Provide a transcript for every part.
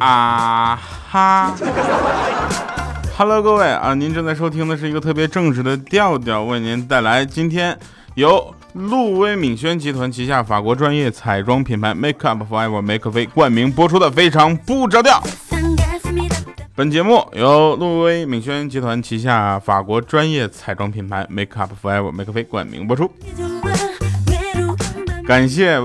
啊哈，Hello，各位啊，您正在收听的是一个特别正直的调调，为您带来今天由路威敏轩集团旗下法国专业彩妆品牌 Make Up Forever 梅克菲冠名播出的非常不着调。本节目由路威敏轩集团旗下法国专业彩妆品牌 Make Up Forever 梅克菲冠名播出。感谢，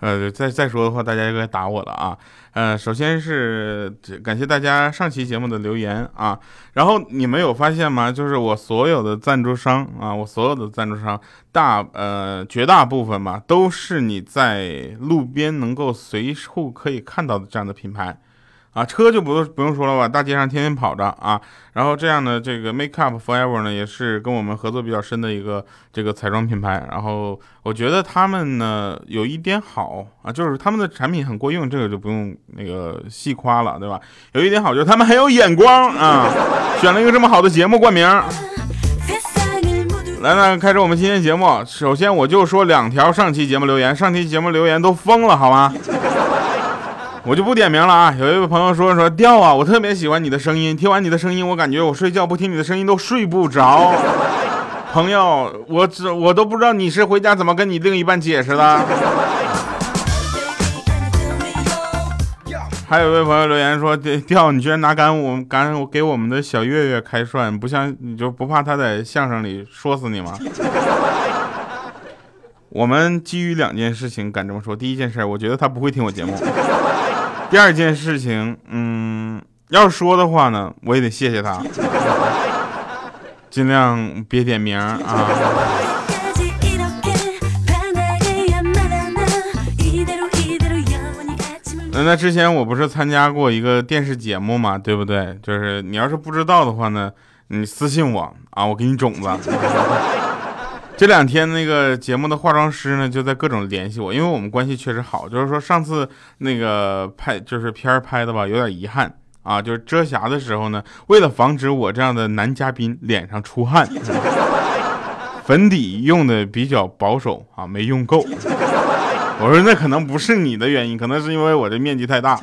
呃，再再说的话，大家就该打我了啊。呃，首先是感谢大家上期节目的留言啊。然后你们有发现吗？就是我所有的赞助商啊，我所有的赞助商大呃绝大部分吧，都是你在路边能够随处可以看到的这样的品牌。啊，车就不不用说了吧，大街上天天跑着啊。然后这样的这个 Make Up Forever 呢，也是跟我们合作比较深的一个这个彩妆品牌。然后我觉得他们呢有一点好啊，就是他们的产品很过用，这个就不用那个细夸了，对吧？有一点好就是他们很有眼光啊，选了一个这么好的节目冠名。来，那开始我们今天节目。首先我就说两条上期节目留言，上期节目留言都疯了，好吗？我就不点名了啊！有一位朋友说说调啊，我特别喜欢你的声音，听完你的声音，我感觉我睡觉不听你的声音都睡不着。朋友，我只我都不知道你是回家怎么跟你另一半解释的。还有一位朋友留言说调，你居然拿敢我敢给我们的小月月开涮，不像你就不怕他在相声里说死你吗？我们基于两件事情敢这么说，第一件事，我觉得他不会听我节目。第二件事情，嗯，要说的话呢，我也得谢谢他，尽量别点名啊。那那之前我不是参加过一个电视节目嘛，对不对？就是你要是不知道的话呢，你私信我啊，我给你种子。这两天那个节目的化妆师呢，就在各种联系我，因为我们关系确实好。就是说上次那个拍就是片儿拍的吧，有点遗憾啊。就是遮瑕的时候呢，为了防止我这样的男嘉宾脸上出汗，粉底用的比较保守啊，没用够。我说那可能不是你的原因，可能是因为我这面积太大。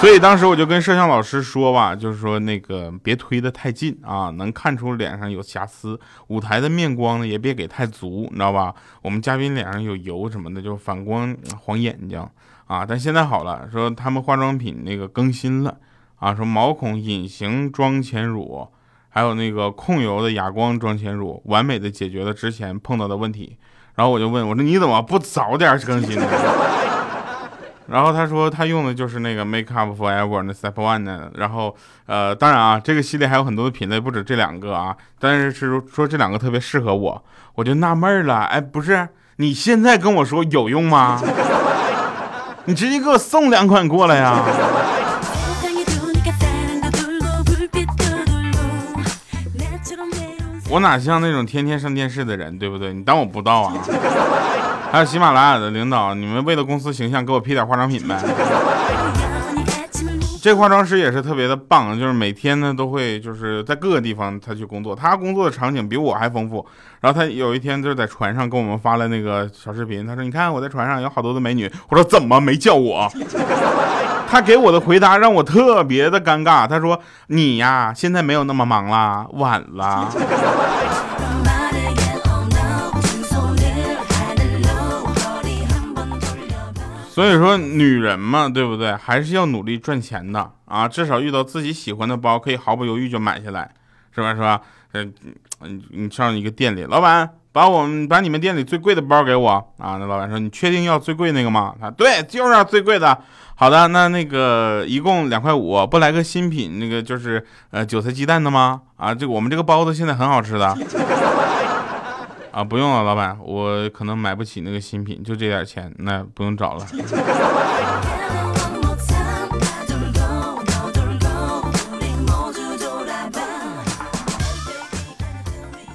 所以当时我就跟摄像老师说吧，就是说那个别推得太近啊，能看出脸上有瑕疵。舞台的面光呢也别给太足，你知道吧？我们嘉宾脸上有油什么的，就反光晃眼睛啊。但现在好了，说他们化妆品那个更新了啊，说毛孔隐形妆前乳，还有那个控油的哑光妆前乳，完美的解决了之前碰到的问题。然后我就问我说你怎么不早点更新呢？然后他说他用的就是那个 Make Up Forever 那 Step One 的，然后呃，当然啊，这个系列还有很多的品类，不止这两个啊，但是是说这两个特别适合我，我就纳闷了，哎，不是，你现在跟我说有用吗？你直接给我送两款过来呀！我哪像那种天天上电视的人，对不对？你当我不知道啊？还有喜马拉雅的领导，你们为了公司形象，给我批点化妆品呗。这化妆师也是特别的棒，就是每天呢都会就是在各个地方他去工作，他工作的场景比我还丰富。然后他有一天就是在船上给我们发了那个小视频，他说：“你看我在船上有好多的美女。”我说：“怎么没叫我？”他给我的回答让我特别的尴尬。他说：“你呀，现在没有那么忙了，晚了。”所以说，女人嘛，对不对？还是要努力赚钱的啊！至少遇到自己喜欢的包，可以毫不犹豫就买下来，是吧？是吧？嗯，你上一个店里，老板，把我们把你们店里最贵的包给我啊！那老板说，你确定要最贵那个吗？他对，就是要最贵的。好的，那那个一共两块五，不来个新品，那个就是呃韭菜鸡蛋的吗？啊，这我们这个包子现在很好吃的。啊，不用了，老板，我可能买不起那个新品，就这点钱，那不用找了。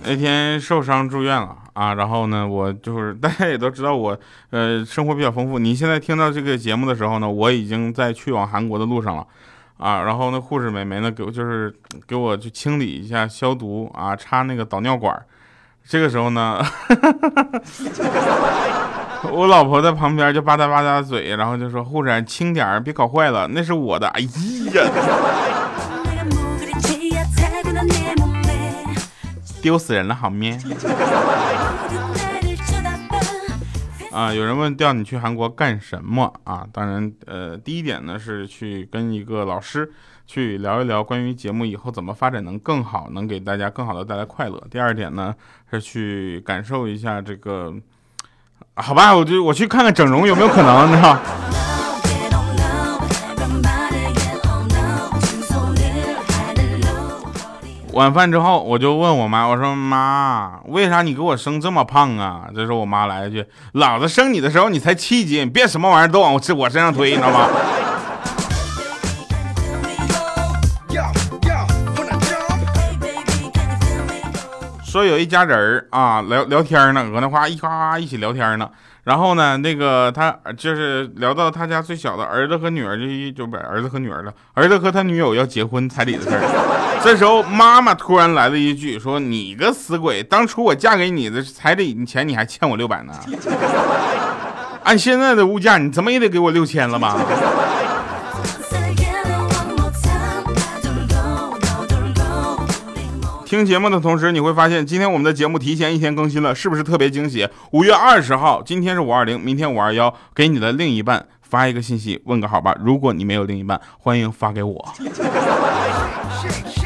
那天受伤住院了啊，然后呢，我就是大家也都知道我，呃，生活比较丰富。你现在听到这个节目的时候呢，我已经在去往韩国的路上了，啊，然后那护士美眉呢，给我就是给我去清理一下、消毒啊，插那个导尿管。这个时候呢，我老婆在旁边就吧嗒吧嗒嘴，然后就说：“护士轻点别搞坏了，那是我的。”哎呀，丢死人了，好面。啊，有人问调你去韩国干什么啊？当然，呃，第一点呢是去跟一个老师去聊一聊关于节目以后怎么发展能更好，能给大家更好的带来快乐。第二点呢是去感受一下这个，好吧，我就我去看看整容有没有可能，你知道。晚饭之后，我就问我妈，我说妈，为啥你给我生这么胖啊？这时候我妈来一句，老子生你的时候你才七斤，别什么玩意儿都往我我身上推，你知道吗？说有一家人儿啊，聊聊天呢，搁那哗一哗一起聊天呢。然后呢，那个他就是聊到他家最小的儿子和女儿，就一就不儿子和女儿了，儿子和他女友要结婚彩礼的事儿。这时候妈妈突然来了一句，说：“你个死鬼，当初我嫁给你的彩礼钱你还欠我六百呢，按现在的物价，你怎么也得给我六千了吧？”听节目的同时，你会发现今天我们的节目提前一天更新了，是不是特别惊喜？五月二十号，今天是五二零，明天五二幺，给你的另一半发一个信息，问个好吧。如果你没有另一半，欢迎发给我。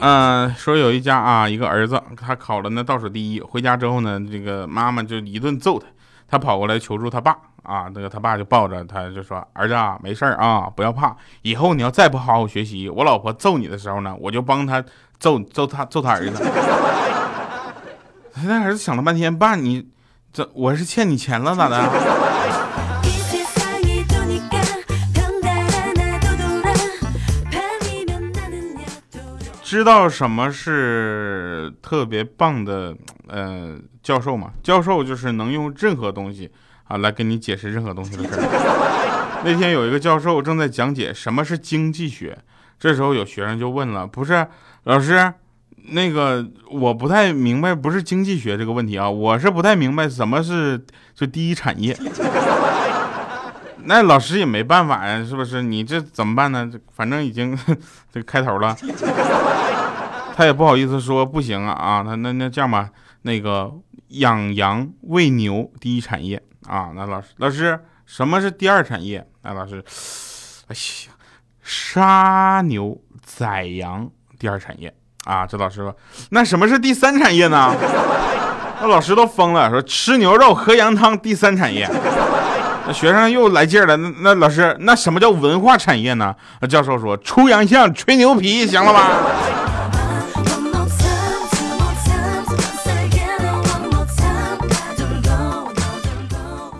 嗯，说有一家啊，一个儿子他考了那倒数第一，回家之后呢，这个妈妈就一顿揍他，他跑过来求助他爸。啊，那个他爸就抱着他，就说：“儿子啊，没事儿啊，不要怕。以后你要再不好好学习，我老婆揍你的时候呢，我就帮他揍揍他揍他儿子。”他儿子想了半天，爸，你这我是欠你钱了咋的？知道什么是特别棒的呃教授吗？教授就是能用任何东西。啊，来跟你解释任何东西的事儿。那天有一个教授正在讲解什么是经济学，这时候有学生就问了：“不是老师，那个我不太明白，不是经济学这个问题啊，我是不太明白什么是就第一产业。”那老师也没办法呀，是不是？你这怎么办呢？这反正已经 这开头了，他也不好意思说不行啊啊，那那那这样吧，那个养羊喂牛第一产业。啊，那老师，老师，什么是第二产业？那老师，哎呀，杀牛宰羊第二产业啊。这老师说，那什么是第三产业呢？那老师都疯了，说吃牛肉喝羊汤第三产业。学生又来劲了，那那老师，那什么叫文化产业呢？教授说，出洋相吹牛皮，行了吧？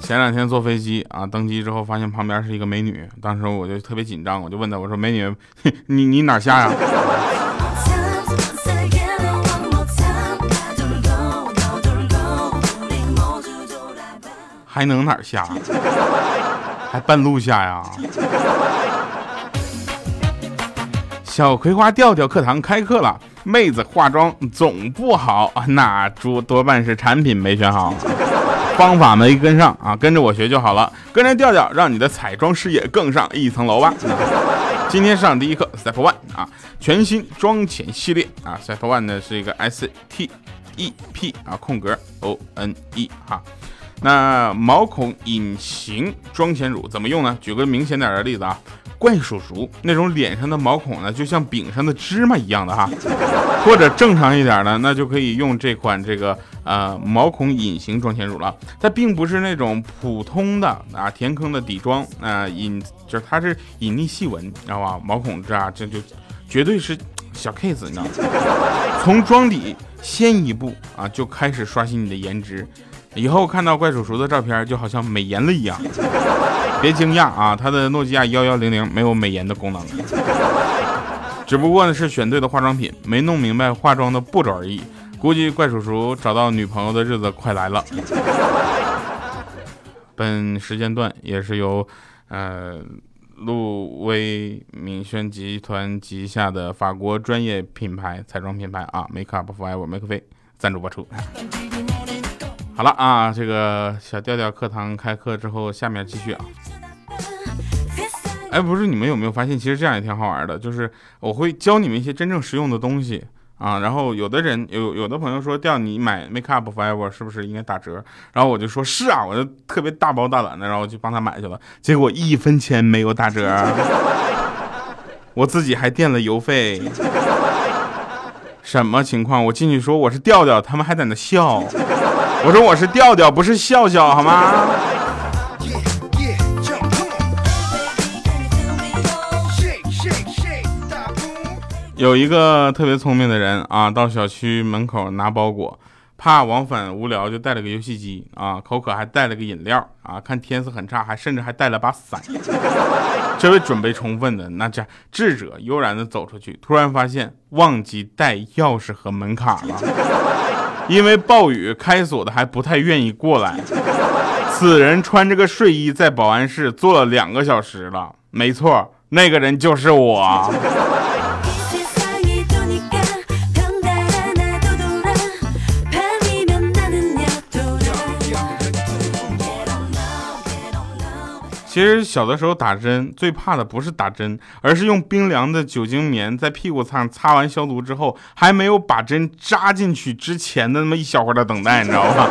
前两天坐飞机啊，登机之后发现旁边是一个美女，当时我就特别紧张，我就问她，我说美女，你你哪下呀？还能哪儿下？还半路下呀？小葵花调调课堂开课了，妹子化妆总不好，那猪多半是产品没选好。方法没跟上啊，跟着我学就好了。跟着调调，让你的彩妆事业更上一层楼吧。今天上第一课，Step One 啊，全新妆前系列啊。Step One 呢是一个 S T E P 啊空格 O N E 哈。那毛孔隐形妆前乳怎么用呢？举个明显点的例子啊。怪叔叔那种脸上的毛孔呢，就像饼上的芝麻一样的哈，或者正常一点的，那就可以用这款这个呃毛孔隐形妆前乳了。它并不是那种普通的啊填坑的底妆啊隐，就是它是隐匿细纹，知道吧？毛孔这啊这就绝对是小 case，你知道吗？从妆底先一步啊就开始刷新你的颜值，以后看到怪叔叔的照片就好像美颜了一样。别惊讶啊，他的诺基亚幺幺零零没有美颜的功能，只不过呢是选对的化妆品，没弄明白化妆的步骤而已。估计怪叔叔找到女朋友的日子快来了。本时间段也是由呃路威敏轩集团旗下的法国专业品牌彩妆品牌啊，Make Up Forever 麦克菲赞助播出。好了啊，这个小调调课堂开课之后，下面继续啊。哎，不是，你们有没有发现，其实这样也挺好玩的，就是我会教你们一些真正实用的东西啊。然后有的人有有的朋友说，调你买 Make Up Forever 是不是应该打折？然后我就说是啊，我就特别大包大揽的，然后就帮他买去了。结果一分钱没有打折，我自己还垫了邮费。什么情况？我进去说我是调调，他们还在那笑。我说我是调调，不是笑笑，好吗？有一个特别聪明的人啊，到小区门口拿包裹，怕往返无聊，就带了个游戏机啊，口渴还带了个饮料啊，看天色很差，还甚至还带了把伞。这位准备充分的那这智者悠然的走出去，突然发现忘记带钥匙和门卡了。因为暴雨，开锁的还不太愿意过来。此人穿着个睡衣在保安室坐了两个小时了。没错，那个人就是我。其实小的时候打针最怕的不是打针，而是用冰凉的酒精棉在屁股上擦完消毒之后，还没有把针扎进去之前的那么一小会儿的等待，你知道吗？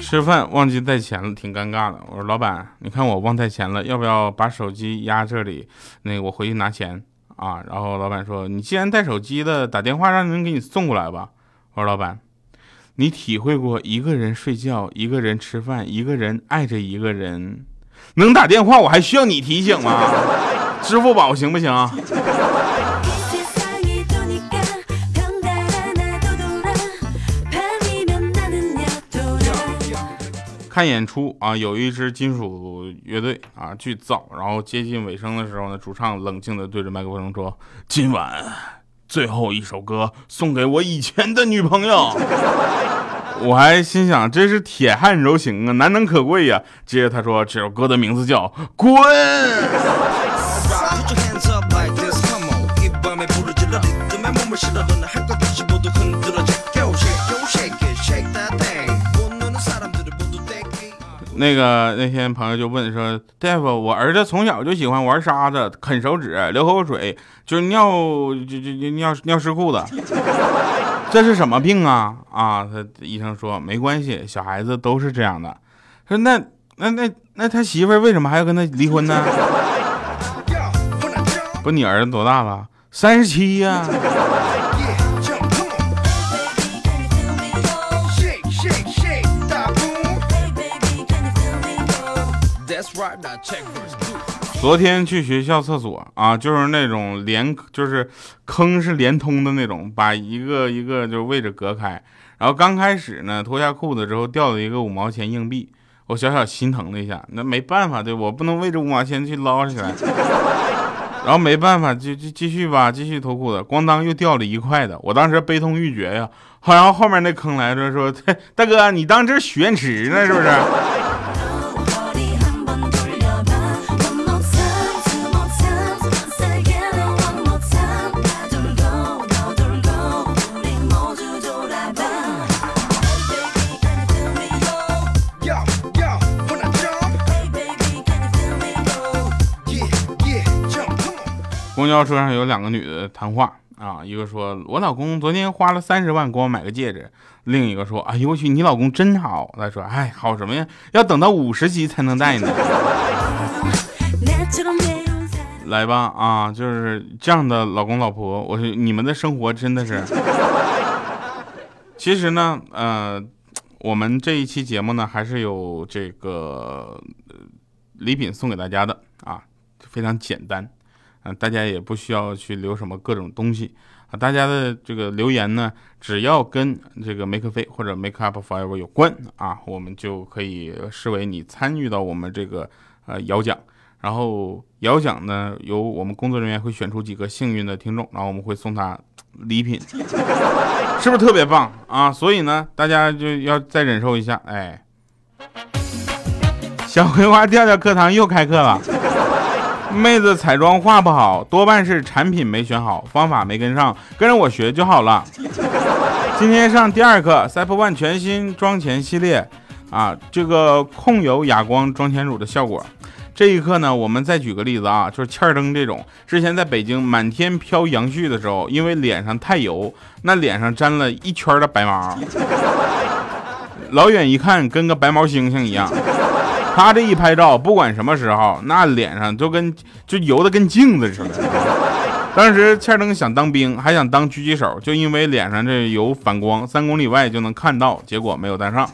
吃饭忘记带钱了，挺尴尬的。我说老板，你看我忘带钱了，要不要把手机压这里？那个我回去拿钱。啊，然后老板说：“你既然带手机的，打电话让人给你送过来吧。”我说：“老板，你体会过一个人睡觉、一个人吃饭、一个人爱着一个人，能打电话我还需要你提醒吗？支付宝行不行？”看演出啊，有一支金属乐队啊，巨燥。然后接近尾声的时候呢，主唱冷静的对着麦克风说：“今晚最后一首歌送给我以前的女朋友。”我还心想这是铁汉柔情啊，难能可贵呀。接着他说这首歌的名字叫《滚》。那个那天朋友就问说：“大夫，我儿子从小就喜欢玩沙子、啃手指、流口水，就是尿就就就尿尿湿裤子，这是什么病啊？”啊，他医生说没关系，小孩子都是这样的。说那那那那他媳妇为什么还要跟他离婚呢？不，你儿子多大了？三十七呀。昨天去学校厕所啊，就是那种连，就是坑是连通的那种，把一个一个就是位置隔开。然后刚开始呢，脱下裤子之后掉了一个五毛钱硬币，我小小心疼了一下。那没办法，对我不能为这五毛钱去捞起来。然后没办法，就就继续吧，继续脱裤子，咣当又掉了一块的。我当时悲痛欲绝呀，好像后面那坑来着，说 大哥，你当这是许愿池呢，是不是？公交车上有两个女的谈话啊，一个说：“我老公昨天花了三十万给我买个戒指。”另一个说：“哎呦我去，你老公真好。”他说：“哎，好什么呀？要等到五十级才能戴呢。”来吧啊，就是这样的老公老婆，我说你们的生活真的是。其实呢，呃，我们这一期节目呢，还是有这个礼品送给大家的啊，非常简单。啊，大家也不需要去留什么各种东西啊，大家的这个留言呢，只要跟这个 Make a Fee 或者 Make Up Forever 有关啊，我们就可以视为你参与到我们这个呃摇奖。然后摇奖呢，由我们工作人员会选出几个幸运的听众，然后我们会送他礼品，是不是特别棒啊？所以呢，大家就要再忍受一下。哎，小葵花调调课堂又开课了。妹子彩妆画不好，多半是产品没选好，方法没跟上，跟着我学就好了。今天上第二课，Cyber One 全新妆前系列啊，这个控油哑光妆前乳的效果。这一课呢，我们再举个例子啊，就是欠儿灯这种，之前在北京满天飘杨絮的时候，因为脸上太油，那脸上沾了一圈的白毛，老远一看跟个白毛猩猩一样。他这一拍照，不管什么时候，那脸上就跟就油的跟镜子似的。当时欠灯想当兵，还想当狙击手，就因为脸上这有反光，三公里外就能看到，结果没有当上。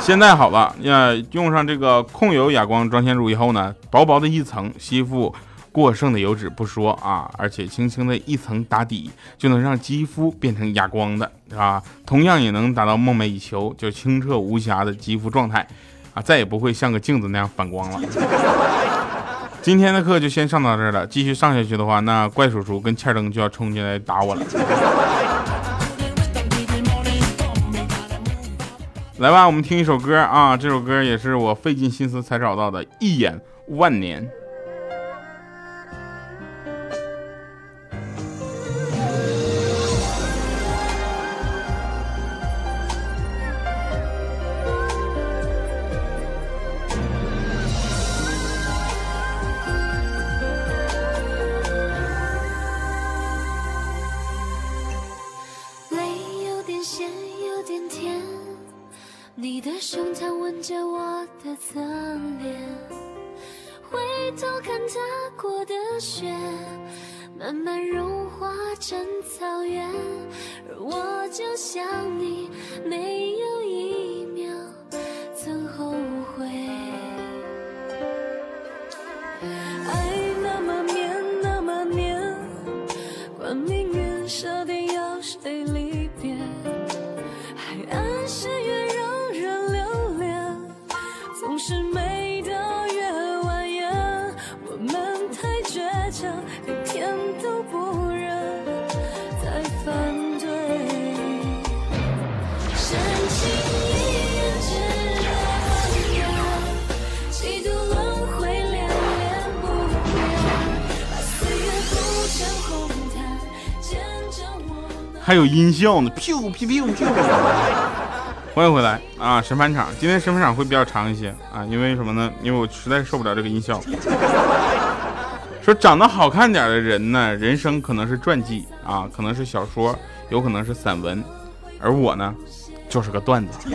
现在好了，呀，用上这个控油哑光妆前乳以后呢，薄薄的一层吸附过剩的油脂不说啊，而且轻轻的一层打底，就能让肌肤变成哑光的，是吧？同样也能达到梦寐以求，就清澈无瑕的肌肤状态。啊，再也不会像个镜子那样反光了。今天的课就先上到这儿了，继续上下去的话，那怪叔叔跟欠灯就要冲进来打我了。来吧，我们听一首歌啊，这首歌也是我费尽心思才找到的，《一眼万年》。胸膛吻着我的侧脸回头看踏过的雪慢慢融化成草原。而我就像你没有一秒曾后悔。爱那么绵那么黏管命运设定还有音效呢，噗噗噗噗！欢迎回来啊，神返场。今天神返场会比较长一些啊，因为什么呢？因为我实在受不了这个音效。说长得好看点的人呢，人生可能是传记啊，可能是小说，有可能是散文，而我呢，就是个段子。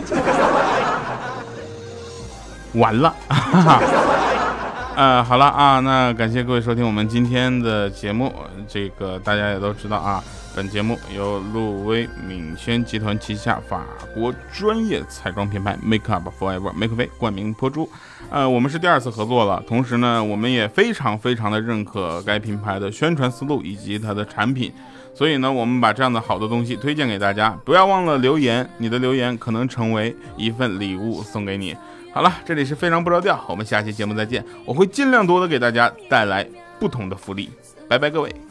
完了，呃，好了啊，那感谢各位收听我们今天的节目，这个大家也都知道啊。本节目由路威敏轩集团旗下法国专业彩妆品牌 Make Up Forever Make 菲冠名播出。呃，我们是第二次合作了，同时呢，我们也非常非常的认可该品牌的宣传思路以及它的产品，所以呢，我们把这样的好的东西推荐给大家。不要忘了留言，你的留言可能成为一份礼物送给你。好了，这里是非常不着调，我们下期节目再见，我会尽量多的给大家带来不同的福利。拜拜，各位。